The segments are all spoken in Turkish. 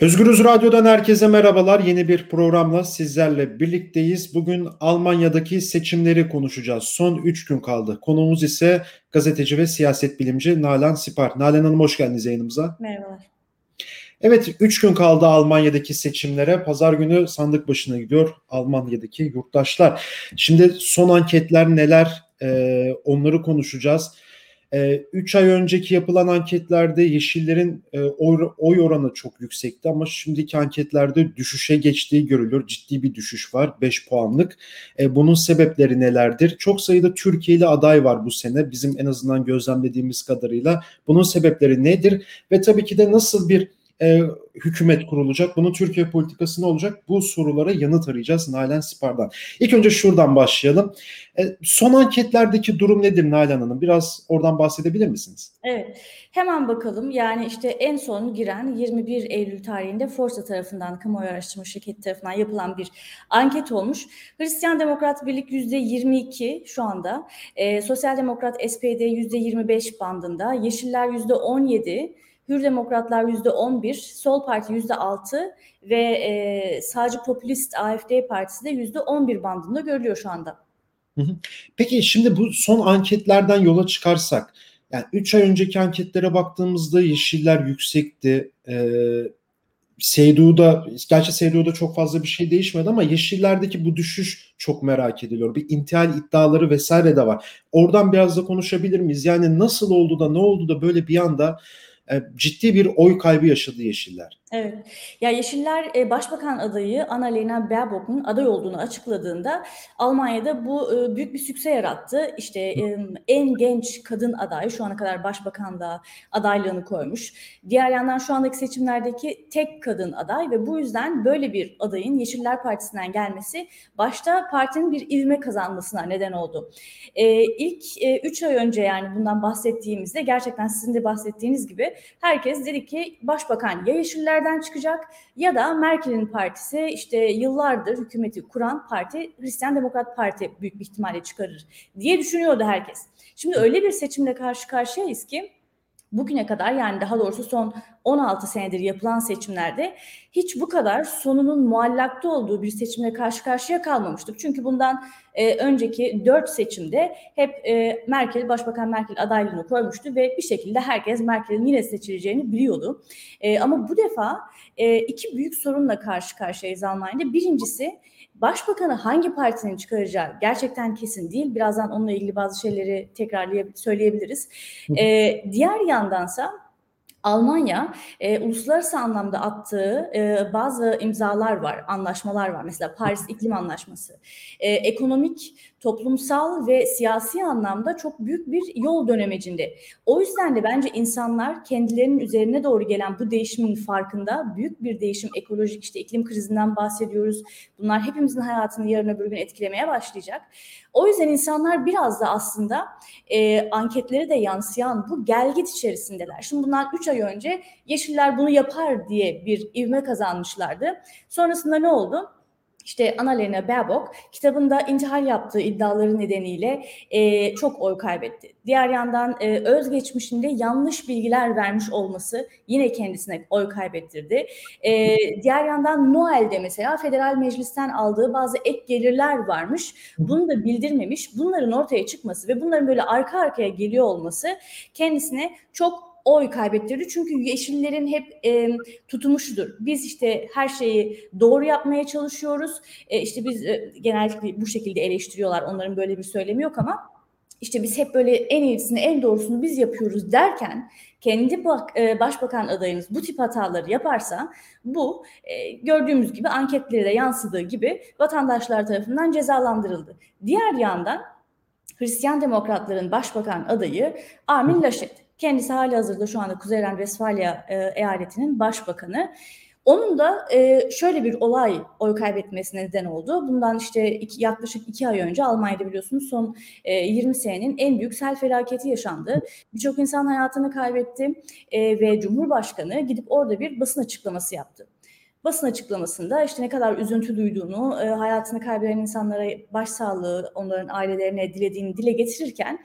Özgürüz Radyo'dan herkese merhabalar. Yeni bir programla sizlerle birlikteyiz. Bugün Almanya'daki seçimleri konuşacağız. Son 3 gün kaldı. Konuğumuz ise gazeteci ve siyaset bilimci Nalan Sipar. Nalan Hanım hoş geldiniz yayınımıza. Merhabalar. Evet 3 gün kaldı Almanya'daki seçimlere. Pazar günü sandık başına gidiyor Almanya'daki yurttaşlar. Şimdi son anketler neler ee, onları konuşacağız. 3 ee, ay önceki yapılan anketlerde Yeşillerin e, oy, oranı çok yüksekti ama şimdiki anketlerde düşüşe geçtiği görülür. Ciddi bir düşüş var 5 puanlık. E, bunun sebepleri nelerdir? Çok sayıda Türkiye'li aday var bu sene bizim en azından gözlemlediğimiz kadarıyla. Bunun sebepleri nedir? Ve tabii ki de nasıl bir e, hükümet kurulacak? Bunun Türkiye politikası ne olacak? Bu sorulara yanıt arayacağız Nalan Sipar'dan. İlk önce şuradan başlayalım. E, son anketlerdeki durum nedir Nalan Hanım? Biraz oradan bahsedebilir misiniz? Evet. Hemen bakalım. Yani işte en son giren 21 Eylül tarihinde Forsa tarafından, kamuoyu araştırma şirketi tarafından yapılan bir anket olmuş. Hristiyan Demokrat Birlik %22 şu anda. E, Sosyal Demokrat SPD %25 bandında. Yeşiller %17. Hür Demokratlar yüzde 11, Sol Parti yüzde 6 ve e, sağcı popülist AFD Partisi de yüzde 11 bandında görülüyor şu anda. Peki şimdi bu son anketlerden yola çıkarsak, yani 3 ay önceki anketlere baktığımızda yeşiller yüksekti. Ee, Seydu'da, gerçi Seydu'da çok fazla bir şey değişmedi ama Yeşiller'deki bu düşüş çok merak ediliyor. Bir intihal iddiaları vesaire de var. Oradan biraz da konuşabilir miyiz? Yani nasıl oldu da ne oldu da böyle bir anda ciddi bir oy kaybı yaşadı Yeşiller. Evet. Ya Yeşiller e, Başbakan adayı Annalena Baerbock'un aday olduğunu açıkladığında Almanya'da bu e, büyük bir sükse yarattı. İşte en genç kadın aday şu ana kadar başbakanlığa adaylığını koymuş. Diğer yandan şu andaki seçimlerdeki tek kadın aday ve bu yüzden böyle bir adayın Yeşiller Partisi'nden gelmesi başta partinin bir ivme kazanmasına neden oldu. İlk 3 ay önce yani bundan bahsettiğimizde gerçekten sizin de bahsettiğiniz gibi herkes dedi ki başbakan ya Yeşillerden çıkacak ya da Merkel'in partisi işte yıllardır hükümeti kuran parti Hristiyan Demokrat Parti büyük bir ihtimalle çıkarır diye düşünüyordu herkes. Şimdi öyle bir seçimle karşı karşıyayız ki bugüne kadar yani daha doğrusu son 16 senedir yapılan seçimlerde hiç bu kadar sonunun muallakta olduğu bir seçimle karşı karşıya kalmamıştık. Çünkü bundan e, önceki 4 seçimde hep e, Merkel, Başbakan Merkel adaylığını koymuştu ve bir şekilde herkes Merkel'in yine seçileceğini biliyordu. E, ama bu defa e, iki büyük sorunla karşı karşıyayız Almanya'da. Birincisi Başbakanı hangi partinin çıkaracağı gerçekten kesin değil. Birazdan onunla ilgili bazı şeyleri tekrarlayıp söyleyebiliriz. Ee, diğer yandansa Almanya e, uluslararası anlamda attığı e, bazı imzalar var, anlaşmalar var. Mesela Paris İklim Anlaşması. E, ekonomik, toplumsal ve siyasi anlamda çok büyük bir yol dönemecinde. O yüzden de bence insanlar kendilerinin üzerine doğru gelen bu değişimin farkında. Büyük bir değişim, ekolojik işte iklim krizinden bahsediyoruz. Bunlar hepimizin hayatını yarın öbür gün etkilemeye başlayacak. O yüzden insanlar biraz da aslında e, anketlere de yansıyan bu gelgit içerisindeler. Şimdi bundan 3 ay önce Yeşiller bunu yapar diye bir ivme kazanmışlardı. Sonrasında ne oldu? İşte Annalena Baerbock kitabında intihal yaptığı iddiaları nedeniyle e, çok oy kaybetti. Diğer yandan e, özgeçmişinde yanlış bilgiler vermiş olması yine kendisine oy kaybettirdi. E, diğer yandan Noel'de mesela federal meclisten aldığı bazı ek gelirler varmış. Bunu da bildirmemiş. Bunların ortaya çıkması ve bunların böyle arka arkaya geliyor olması kendisine çok oy kaybettirdi. Çünkü Yeşillerin hep e, tutumu Biz işte her şeyi doğru yapmaya çalışıyoruz. E, işte biz e, genellikle bu şekilde eleştiriyorlar. Onların böyle bir söylemi yok ama işte biz hep böyle en iyisini, en doğrusunu biz yapıyoruz derken kendi bak, e, başbakan adayınız bu tip hataları yaparsa bu e, gördüğümüz gibi anketlere yansıdığı gibi vatandaşlar tarafından cezalandırıldı. Diğer yandan Hristiyan Demokratların başbakan adayı Armin Laschet. Kendisi hali hazırda şu anda Kuzey Ren-Vesfalya e, eyaletinin başbakanı. Onun da e, şöyle bir olay oy kaybetmesine neden oldu. Bundan işte iki, yaklaşık iki ay önce Almanya'da biliyorsunuz son e, 20 senenin en büyük sel felaketi yaşandı. Birçok insan hayatını kaybetti e, ve Cumhurbaşkanı gidip orada bir basın açıklaması yaptı. Basın açıklamasında işte ne kadar üzüntü duyduğunu, e, hayatını kaybeden insanlara başsağlığı, onların ailelerine dilediğini dile getirirken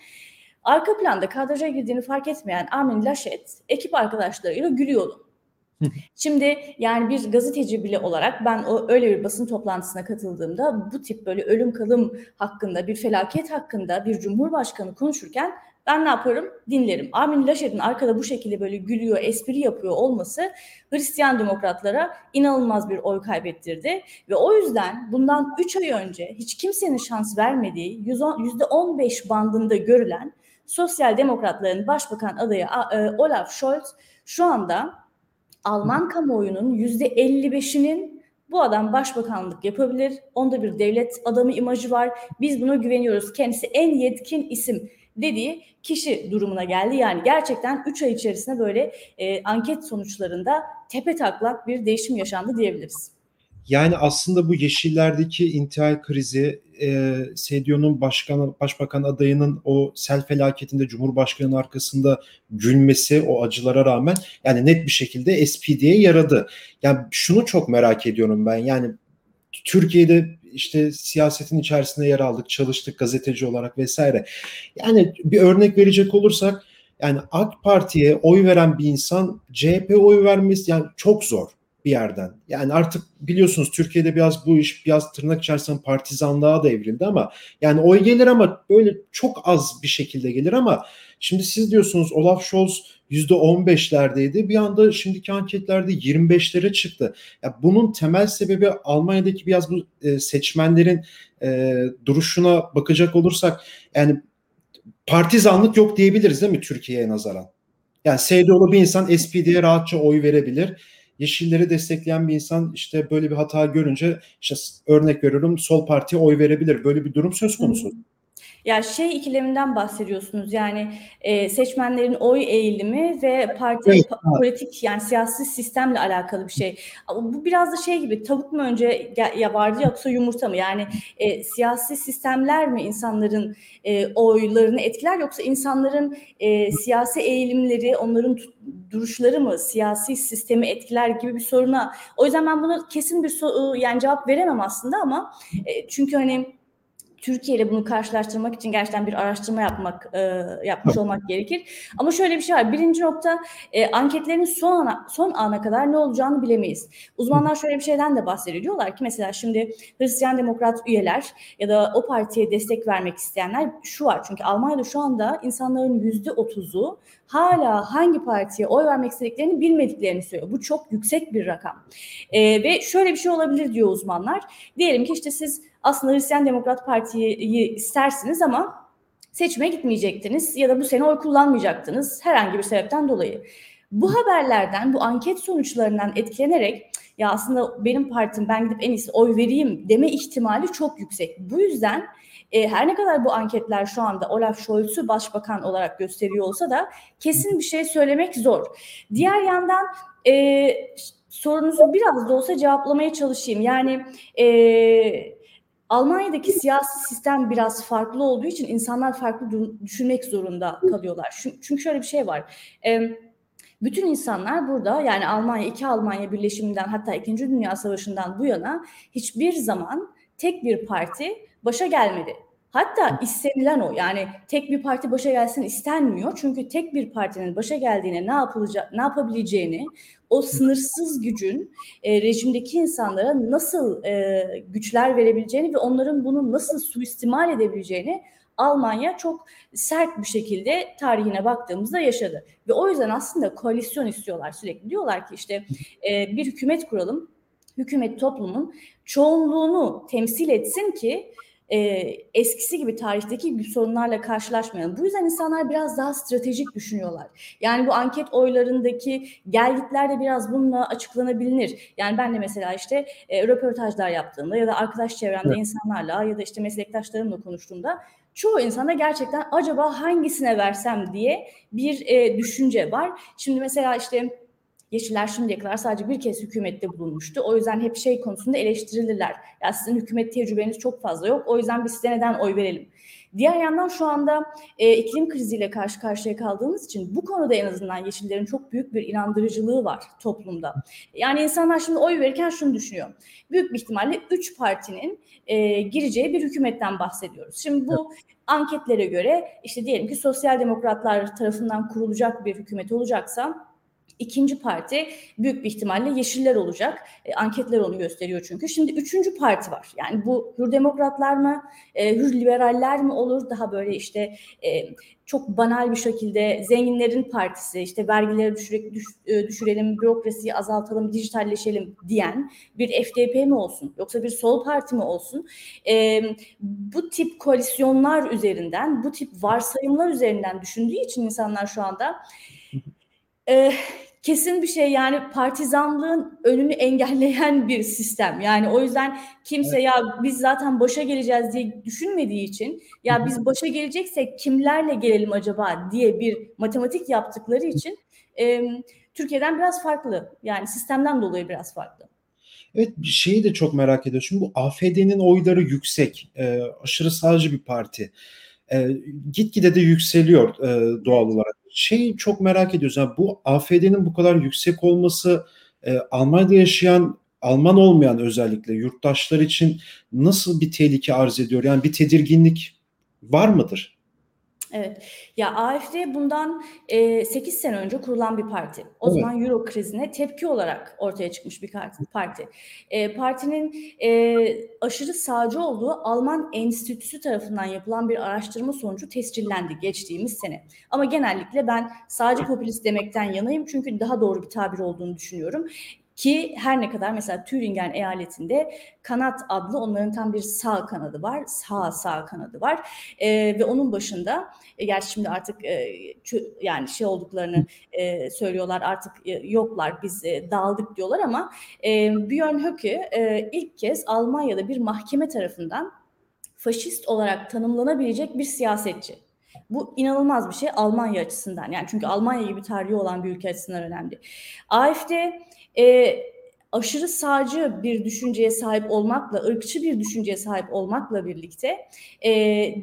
Arka planda kadraja girdiğini fark etmeyen Armin Laschet ekip arkadaşlarıyla gülüyordu. Şimdi yani bir gazeteci bile olarak ben o öyle bir basın toplantısına katıldığımda bu tip böyle ölüm kalım hakkında, bir felaket hakkında bir cumhurbaşkanı konuşurken ben ne yaparım? Dinlerim. Armin Laschet'in arkada bu şekilde böyle gülüyor, espri yapıyor olması Hristiyan demokratlara inanılmaz bir oy kaybettirdi. Ve o yüzden bundan 3 ay önce hiç kimsenin şans vermediği %15 bandında görülen sosyal demokratların başbakan adayı e, Olaf Scholz şu anda Alman kamuoyunun %55'inin bu adam başbakanlık yapabilir. Onda bir devlet adamı imajı var. Biz buna güveniyoruz. Kendisi en yetkin isim dediği kişi durumuna geldi. Yani gerçekten 3 ay içerisinde böyle e, anket sonuçlarında tepe taklak bir değişim yaşandı diyebiliriz. Yani aslında bu yeşillerdeki intihal krizi, e, Sedio'nun başkan, başbakan adayının o sel felaketinde Cumhurbaşkanı'nın arkasında gülmesi o acılara rağmen yani net bir şekilde SPD'ye yaradı. Yani şunu çok merak ediyorum ben. Yani Türkiye'de işte siyasetin içerisinde yer aldık, çalıştık gazeteci olarak vesaire. Yani bir örnek verecek olursak yani AK Parti'ye oy veren bir insan CHP oy vermesi yani çok zor bir yerden. Yani artık biliyorsunuz Türkiye'de biraz bu iş biraz tırnak içerisinde partizanlığa da evrildi ama yani oy gelir ama böyle çok az bir şekilde gelir ama şimdi siz diyorsunuz Olaf Scholz %15'lerdeydi. Bir anda şimdiki anketlerde 25'lere çıktı. Ya bunun temel sebebi Almanya'daki biraz bu e, seçmenlerin e, duruşuna bakacak olursak yani partizanlık yok diyebiliriz değil mi Türkiye'ye nazaran? Yani SDO'lu bir insan SPD'ye rahatça oy verebilir Yeşilleri destekleyen bir insan işte böyle bir hata görünce işte örnek veriyorum sol partiye oy verebilir. Böyle bir durum söz konusu. Hı. Ya şey ikileminden bahsediyorsunuz yani e, seçmenlerin oy eğilimi ve parti evet, pa- politik yani siyasi sistemle alakalı bir şey. Bu biraz da şey gibi tavuk mu önce ya vardı yoksa yumurta mı? Yani e, siyasi sistemler mi insanların e, oylarını etkiler yoksa insanların e, siyasi eğilimleri, onların duruşları mı siyasi sistemi etkiler gibi bir soruna. O yüzden ben bunu kesin bir so- yani cevap veremem aslında ama e, çünkü hani Türkiye ile bunu karşılaştırmak için gerçekten bir araştırma yapmak e, yapmış olmak gerekir. Ama şöyle bir şey var. Birinci nokta e, anketlerin son ana, son ana kadar ne olacağını bilemeyiz. Uzmanlar şöyle bir şeyden de bahsediyor. Diyorlar ki mesela şimdi Hristiyan Demokrat üyeler ya da o partiye destek vermek isteyenler şu var. Çünkü Almanya'da şu anda insanların yüzde otuzu hala hangi partiye oy vermek istediklerini bilmediklerini söylüyor. Bu çok yüksek bir rakam. E, ve şöyle bir şey olabilir diyor uzmanlar. Diyelim ki işte siz aslında Hristiyan Demokrat Parti'yi istersiniz ama seçime gitmeyecektiniz ya da bu sene oy kullanmayacaktınız herhangi bir sebepten dolayı. Bu haberlerden, bu anket sonuçlarından etkilenerek ya aslında benim partim ben gidip en iyisi oy vereyim deme ihtimali çok yüksek. Bu yüzden e, her ne kadar bu anketler şu anda Olaf Scholz'u başbakan olarak gösteriyor olsa da kesin bir şey söylemek zor. Diğer yandan e, sorunuzu biraz da olsa cevaplamaya çalışayım. Yani e, Almanya'daki siyasi sistem biraz farklı olduğu için insanlar farklı düşünmek zorunda kalıyorlar. Çünkü şöyle bir şey var. Bütün insanlar burada yani Almanya, iki Almanya birleşiminden hatta İkinci Dünya Savaşı'ndan bu yana hiçbir zaman tek bir parti başa gelmedi. Hatta istenilen o yani tek bir parti başa gelsin istenmiyor. Çünkü tek bir partinin başa geldiğine ne yapılacak ne yapabileceğini, o sınırsız gücün e, rejimdeki insanlara nasıl e, güçler verebileceğini ve onların bunu nasıl suistimal edebileceğini Almanya çok sert bir şekilde tarihine baktığımızda yaşadı. Ve o yüzden aslında koalisyon istiyorlar sürekli. Diyorlar ki işte e, bir hükümet kuralım, hükümet toplumun çoğunluğunu temsil etsin ki e, eskisi gibi tarihteki sorunlarla karşılaşmayalım. Bu yüzden insanlar biraz daha stratejik düşünüyorlar. Yani bu anket oylarındaki gelgitler de biraz bununla açıklanabilir. Yani ben de mesela işte e, röportajlar yaptığımda ya da arkadaş çevremde evet. insanlarla ya da işte meslektaşlarımla konuştuğumda çoğu insanda gerçekten acaba hangisine versem diye bir e, düşünce var. Şimdi mesela işte Yeşiller şimdiye kadar sadece bir kez hükümette bulunmuştu. O yüzden hep şey konusunda eleştirilirler. Ya sizin hükümet tecrübeniz çok fazla yok. O yüzden biz size neden oy verelim? Diğer yandan şu anda e, iklim kriziyle karşı karşıya kaldığımız için bu konuda en azından Yeşillerin çok büyük bir inandırıcılığı var toplumda. Yani insanlar şimdi oy verirken şunu düşünüyor. Büyük bir ihtimalle üç partinin e, gireceği bir hükümetten bahsediyoruz. Şimdi bu anketlere göre işte diyelim ki sosyal demokratlar tarafından kurulacak bir hükümet olacaksa İkinci parti büyük bir ihtimalle Yeşiller olacak. E, anketler onu gösteriyor çünkü. Şimdi üçüncü parti var. Yani bu Hür Demokratlar mı, e, Hür Liberaller mi olur? Daha böyle işte e, çok banal bir şekilde zenginlerin partisi, işte vergileri düşürek, düş, e, düşürelim, bürokrasiyi azaltalım, dijitalleşelim diyen bir FDP mi olsun? Yoksa bir sol parti mi olsun? E, bu tip koalisyonlar üzerinden, bu tip varsayımlar üzerinden düşündüğü için insanlar şu anda e, kesin bir şey yani partizanlığın önünü engelleyen bir sistem. Yani o yüzden kimse evet. ya biz zaten başa geleceğiz diye düşünmediği için ya biz başa geleceksek kimlerle gelelim acaba diye bir matematik yaptıkları için e, Türkiye'den biraz farklı. Yani sistemden dolayı biraz farklı. Evet bir şeyi de çok merak ediyorum. Şimdi bu AFD'nin oyları yüksek. E, aşırı sağcı bir parti. E, gitgide de yükseliyor e, doğal olarak şeyi çok merak ediyoruz. Yani bu AFD'nin bu kadar yüksek olması e, Almanya'da yaşayan Alman olmayan özellikle yurttaşlar için nasıl bir tehlike arz ediyor? Yani bir tedirginlik var mıdır? Evet. Ya AFD bundan e, 8 sene önce kurulan bir parti. O evet. zaman Euro krizine tepki olarak ortaya çıkmış bir parti. E, partinin e, aşırı sağcı olduğu Alman Enstitüsü tarafından yapılan bir araştırma sonucu tescillendi geçtiğimiz sene. Ama genellikle ben sağcı popülist demekten yanayım çünkü daha doğru bir tabir olduğunu düşünüyorum. Ki her ne kadar mesela Thüringen eyaletinde kanat adlı onların tam bir sağ kanadı var. Sağ sağ kanadı var. E, ve onun başında e, gerçi şimdi artık e, yani şey olduklarını e, söylüyorlar artık e, yoklar biz e, dağıldık diyorlar ama e, Björn Höcke e, ilk kez Almanya'da bir mahkeme tarafından faşist olarak tanımlanabilecek bir siyasetçi. Bu inanılmaz bir şey Almanya açısından. Yani çünkü Almanya gibi tarihi olan bir ülke açısından önemli. AFD e, aşırı sağcı bir düşünceye sahip olmakla, ırkçı bir düşünceye sahip olmakla birlikte e,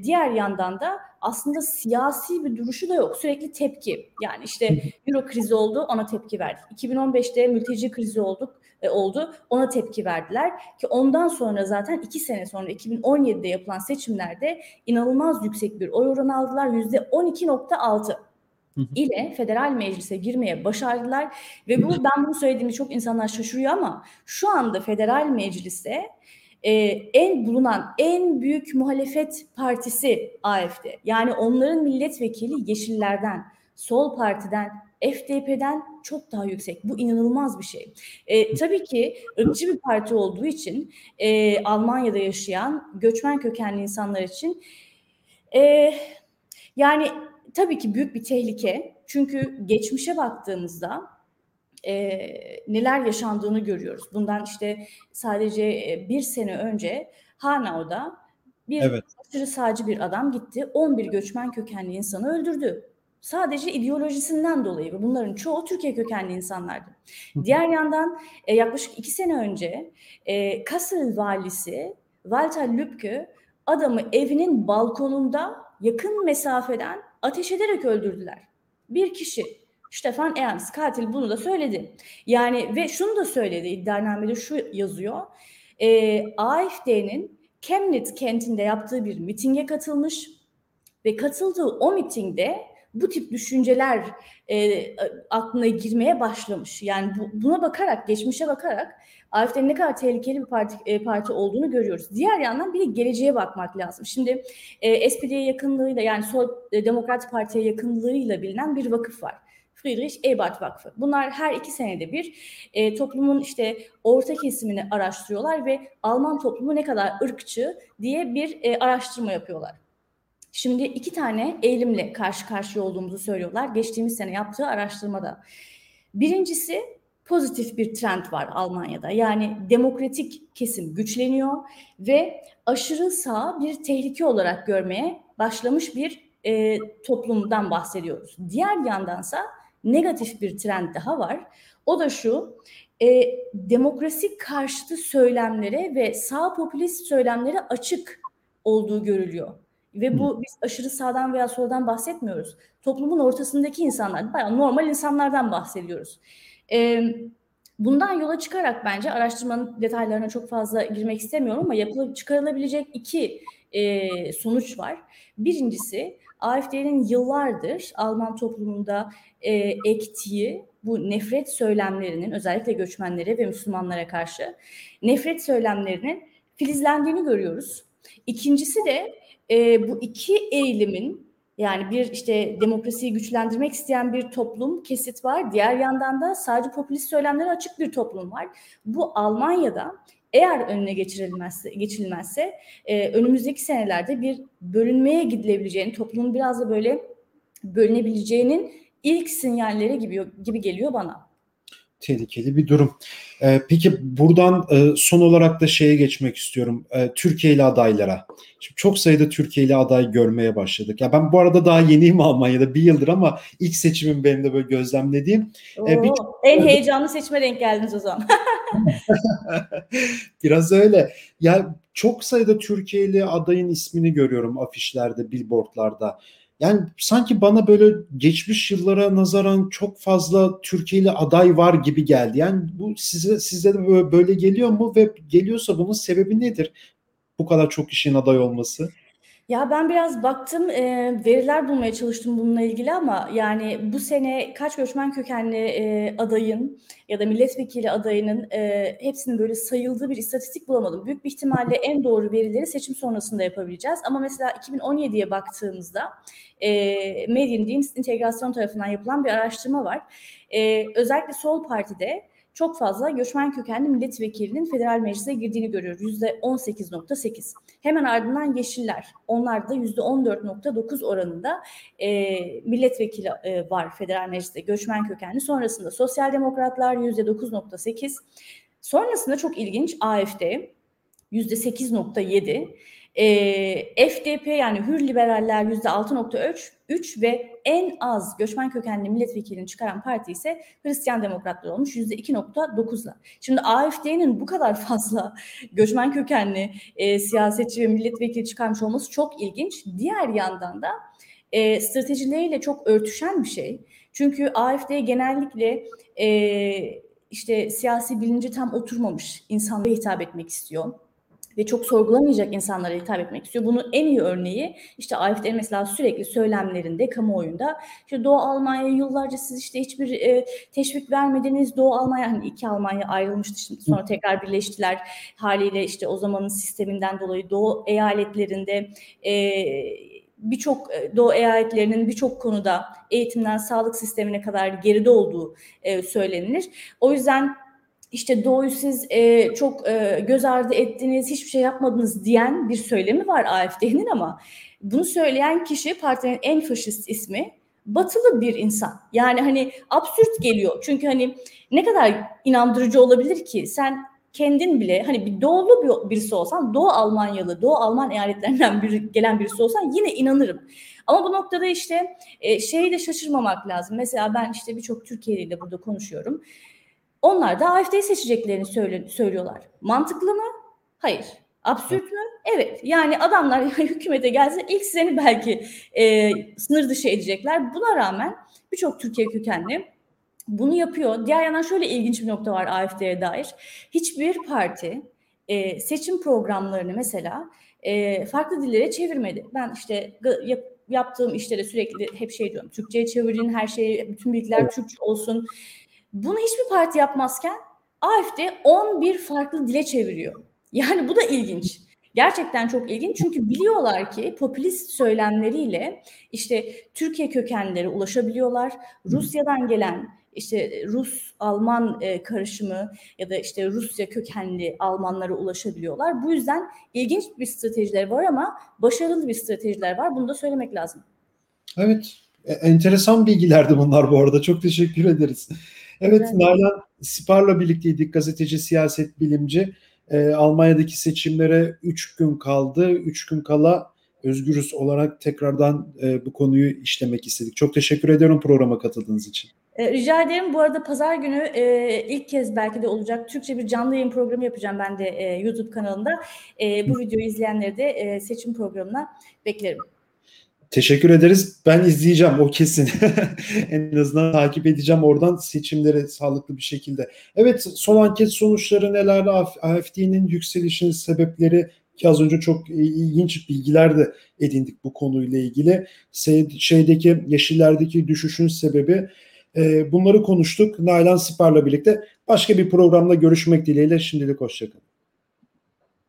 diğer yandan da aslında siyasi bir duruşu da yok. Sürekli tepki. Yani işte Euro krizi oldu ona tepki verdi. 2015'te mülteci krizi olduk e, oldu ona tepki verdiler ki ondan sonra zaten iki sene sonra 2017'de yapılan seçimlerde inanılmaz yüksek bir oy oranı aldılar. Yüzde 12.6 ile federal meclise girmeye başardılar ve bu ben bunu söylediğimde çok insanlar şaşırıyor ama şu anda federal mecliste e, en bulunan en büyük muhalefet partisi AFD. Yani onların milletvekili Yeşillerden, Sol Parti'den, FDP'den çok daha yüksek. Bu inanılmaz bir şey. E, tabii ki ırkçı bir parti olduğu için e, Almanya'da yaşayan göçmen kökenli insanlar için e, yani tabii ki büyük bir tehlike. Çünkü geçmişe baktığımızda e, neler yaşandığını görüyoruz. Bundan işte sadece bir sene önce Hanau'da bir evet. aşırı sağcı bir adam gitti. 11 göçmen kökenli insanı öldürdü. Sadece ideolojisinden dolayı ve bunların çoğu Türkiye kökenli insanlardı. Diğer yandan e, yaklaşık iki sene önce e, Kassel valisi Walter Lübke adamı evinin balkonunda yakın mesafeden ateş ederek öldürdüler. Bir kişi Stefan Ernst katil bunu da söyledi. Yani ve şunu da söyledi iddianamede şu yazıyor. E, AFD'nin Chemnitz kentinde yaptığı bir mitinge katılmış ve katıldığı o mitingde bu tip düşünceler e, aklına girmeye başlamış. Yani bu, buna bakarak, geçmişe bakarak AFD'nin ne kadar tehlikeli bir parti, e, parti olduğunu görüyoruz. Diğer yandan bir de geleceğe bakmak lazım. Şimdi e, SPD'ye yakınlığıyla yani Sol e, Demokrat Parti'ye yakınlığıyla bilinen bir vakıf var. Friedrich Ebert Vakfı. Bunlar her iki senede bir e, toplumun işte orta kesimini araştırıyorlar ve Alman toplumu ne kadar ırkçı diye bir e, araştırma yapıyorlar. Şimdi iki tane eğilimle karşı karşıya olduğumuzu söylüyorlar geçtiğimiz sene yaptığı araştırmada. Birincisi pozitif bir trend var Almanya'da. Yani demokratik kesim güçleniyor ve aşırı sağ bir tehlike olarak görmeye başlamış bir e, toplumdan bahsediyoruz. Diğer yandansa negatif bir trend daha var. O da şu, e, demokrasi karşıtı söylemlere ve sağ popülist söylemlere açık olduğu görülüyor. Ve bu biz aşırı sağdan veya soldan bahsetmiyoruz. Toplumun ortasındaki insanlar, bayağı normal insanlardan bahsediyoruz. E, bundan yola çıkarak bence araştırmanın detaylarına çok fazla girmek istemiyorum ama yapılıp çıkarılabilecek iki e, sonuç var. Birincisi AFD'nin yıllardır Alman toplumunda e, ektiği bu nefret söylemlerinin özellikle göçmenlere ve Müslümanlara karşı nefret söylemlerinin filizlendiğini görüyoruz. İkincisi de e, bu iki eğilimin yani bir işte demokrasiyi güçlendirmek isteyen bir toplum kesit var. Diğer yandan da sadece popülist söylemlere açık bir toplum var. Bu Almanya'da eğer önüne geçirilmezse, geçilmezse e, önümüzdeki senelerde bir bölünmeye gidilebileceğini, toplumun biraz da böyle bölünebileceğinin ilk sinyalleri gibi gibi geliyor bana tehlikeli bir durum. Ee, peki buradan e, son olarak da şeye geçmek istiyorum. E, Türkiye'li adaylara. Şimdi çok sayıda Türkiye'li aday görmeye başladık. Ya ben bu arada daha yeniyim Almanya'da bir yıldır ama ilk seçimim benim de böyle gözlemlediğim. E, Oo, e, bir, en heyecanlı seçime denk geldiniz o zaman. Biraz öyle. Ya çok sayıda Türkiye'li adayın ismini görüyorum afişlerde, billboardlarda. Yani sanki bana böyle geçmiş yıllara nazaran çok fazla Türkiye'li aday var gibi geldi. Yani bu size size de böyle geliyor mu ve geliyorsa bunun sebebi nedir? Bu kadar çok kişinin aday olması. Ya ben biraz baktım, eee, veriler bulmaya çalıştım bununla ilgili ama yani bu sene kaç göçmen kökenli, eee, adayın ya da milletvekili adayının, eee, hepsinin böyle sayıldığı bir istatistik bulamadım. Büyük bir ihtimalle en doğru verileri seçim sonrasında yapabileceğiz ama mesela 2017'ye baktığımızda, eee, Mediendienst Integrasyon tarafından yapılan bir araştırma var. Eee, özellikle Sol Parti'de çok fazla göçmen kökenli milletvekilinin federal meclise girdiğini görüyoruz. Yüzde 18.8. Hemen ardından Yeşiller. Onlar da yüzde 14.9 oranında e, milletvekili e, var federal mecliste göçmen kökenli. Sonrasında Sosyal Demokratlar yüzde 9.8. Sonrasında çok ilginç AFD yüzde 8.7. E, FDP yani Hür Liberaller yüzde 6.3 ve en az göçmen kökenli milletvekilini çıkaran parti ise Hristiyan Demokratlar olmuş yüzde 2.9'la. Şimdi AFD'nin bu kadar fazla göçmen kökenli e, siyasetçi ve milletvekili çıkarmış olması çok ilginç. Diğer yandan da e, stratejileriyle çok örtüşen bir şey. Çünkü AFD genellikle e, işte siyasi bilinci tam oturmamış insanlara hitap etmek istiyor ve çok sorgulamayacak insanlara hitap etmek istiyor. Bunun en iyi örneği işte AFD'nin mesela sürekli söylemlerinde kamuoyunda işte Doğu Almanya yıllarca siz işte hiçbir e, teşvik vermediniz. Doğu Almanya hani iki Almanya ayrılmıştı şimdi sonra tekrar birleştiler. Haliyle işte o zamanın sisteminden dolayı Doğu eyaletlerinde e, birçok e, Doğu eyaletlerinin birçok konuda eğitimden sağlık sistemine kadar geride olduğu e, söylenilir. O yüzden işte doğuyu siz e, çok e, göz ardı ettiniz, hiçbir şey yapmadınız diyen bir söylemi var AFD'nin ama bunu söyleyen kişi partinin en faşist ismi batılı bir insan. Yani hani absürt geliyor. Çünkü hani ne kadar inandırıcı olabilir ki sen kendin bile hani bir doğulu bir, birisi olsan, Doğu Almanyalı, Doğu Alman eyaletlerinden biri, gelen birisi olsan yine inanırım. Ama bu noktada işte e, şeyi de şaşırmamak lazım. Mesela ben işte birçok Türkiye'li ile burada konuşuyorum. Onlar da AFD'yi seçeceklerini söyle, söylüyorlar. Mantıklı mı? Hayır. Absürt mü? Evet. Yani adamlar hükümete gelse ilk seni belki e, sınır dışı edecekler. Buna rağmen birçok Türkiye kökenli bunu yapıyor. Diğer yandan şöyle ilginç bir nokta var AFD'ye dair. Hiçbir parti e, seçim programlarını mesela e, farklı dillere çevirmedi. Ben işte yap, yaptığım işlere sürekli hep şey diyorum. Türkçe'ye çevirin her şeyi, bütün bilgiler. Türkçe olsun. Bunu hiçbir parti yapmazken AFD 11 farklı dile çeviriyor. Yani bu da ilginç. Gerçekten çok ilginç çünkü biliyorlar ki popülist söylemleriyle işte Türkiye kökenleri ulaşabiliyorlar. Rusya'dan gelen işte Rus-Alman e, karışımı ya da işte Rusya kökenli Almanlara ulaşabiliyorlar. Bu yüzden ilginç bir stratejiler var ama başarılı bir stratejiler var. Bunu da söylemek lazım. Evet, e, enteresan bilgilerdi bunlar bu arada. Çok teşekkür ederiz. Evet, evet. Nalan Sipar'la birlikteydik, gazeteci, siyaset bilimci. E, Almanya'daki seçimlere 3 gün kaldı. 3 gün kala Özgürüz olarak tekrardan e, bu konuyu işlemek istedik. Çok teşekkür ediyorum programa katıldığınız için. E, rica ederim. Bu arada pazar günü e, ilk kez belki de olacak Türkçe bir canlı yayın programı yapacağım ben de e, YouTube kanalında. E, bu videoyu izleyenleri de e, seçim programına beklerim. Teşekkür ederiz. Ben izleyeceğim o kesin. en azından takip edeceğim oradan seçimleri sağlıklı bir şekilde. Evet son anket sonuçları neler? AFD'nin yükselişinin sebepleri ki az önce çok ilginç bilgiler de edindik bu konuyla ilgili. Şeydeki yeşillerdeki düşüşün sebebi E, bunları konuştuk. Nalan Sipar'la birlikte başka bir programda görüşmek dileğiyle şimdilik hoşçakalın.